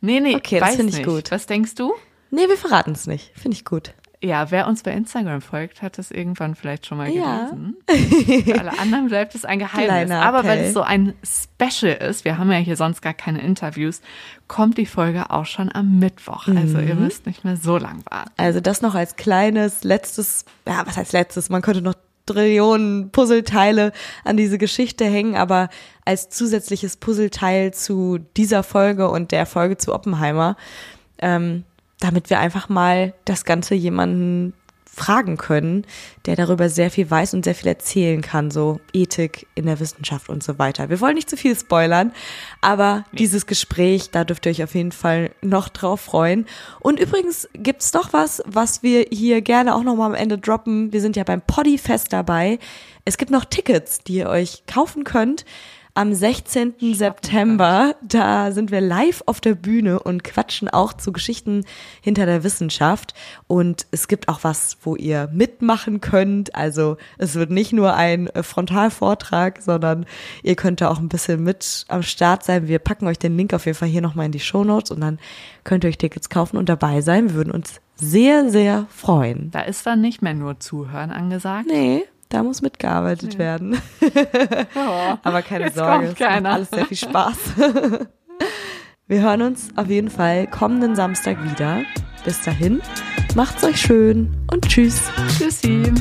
Nee, nee, Okay, das weiß finde ich nicht. gut. Was denkst du? Nee, wir verraten es nicht. Finde ich gut. Ja, wer uns bei Instagram folgt, hat es irgendwann vielleicht schon mal Ja. gelesen. Für alle anderen bleibt es ein Geheimnis. Aber weil es so ein Special ist, wir haben ja hier sonst gar keine Interviews, kommt die Folge auch schon am Mittwoch. Also ihr Mhm. müsst nicht mehr so lang warten. Also das noch als kleines, letztes, ja, was heißt letztes? Man könnte noch Trillionen Puzzleteile an diese Geschichte hängen, aber als zusätzliches Puzzleteil zu dieser Folge und der Folge zu Oppenheimer, ähm, damit wir einfach mal das Ganze jemanden fragen können, der darüber sehr viel weiß und sehr viel erzählen kann, so Ethik in der Wissenschaft und so weiter. Wir wollen nicht zu viel spoilern, aber dieses Gespräch, da dürft ihr euch auf jeden Fall noch drauf freuen. Und übrigens gibt's doch was, was wir hier gerne auch noch mal am Ende droppen. Wir sind ja beim Poddyfest dabei. Es gibt noch Tickets, die ihr euch kaufen könnt. Am 16. September, da sind wir live auf der Bühne und quatschen auch zu Geschichten hinter der Wissenschaft. Und es gibt auch was, wo ihr mitmachen könnt. Also es wird nicht nur ein äh, Frontalvortrag, sondern ihr könnt da auch ein bisschen mit am Start sein. Wir packen euch den Link auf jeden Fall hier nochmal in die Show Notes und dann könnt ihr euch Tickets kaufen und dabei sein. Wir würden uns sehr, sehr freuen. Da ist dann nicht mehr nur Zuhören angesagt. Nee, da muss mitgearbeitet werden. Aber keine Sorge, es macht alles sehr viel Spaß. Wir hören uns auf jeden Fall kommenden Samstag wieder. Bis dahin, macht's euch schön und tschüss. Tschüssi.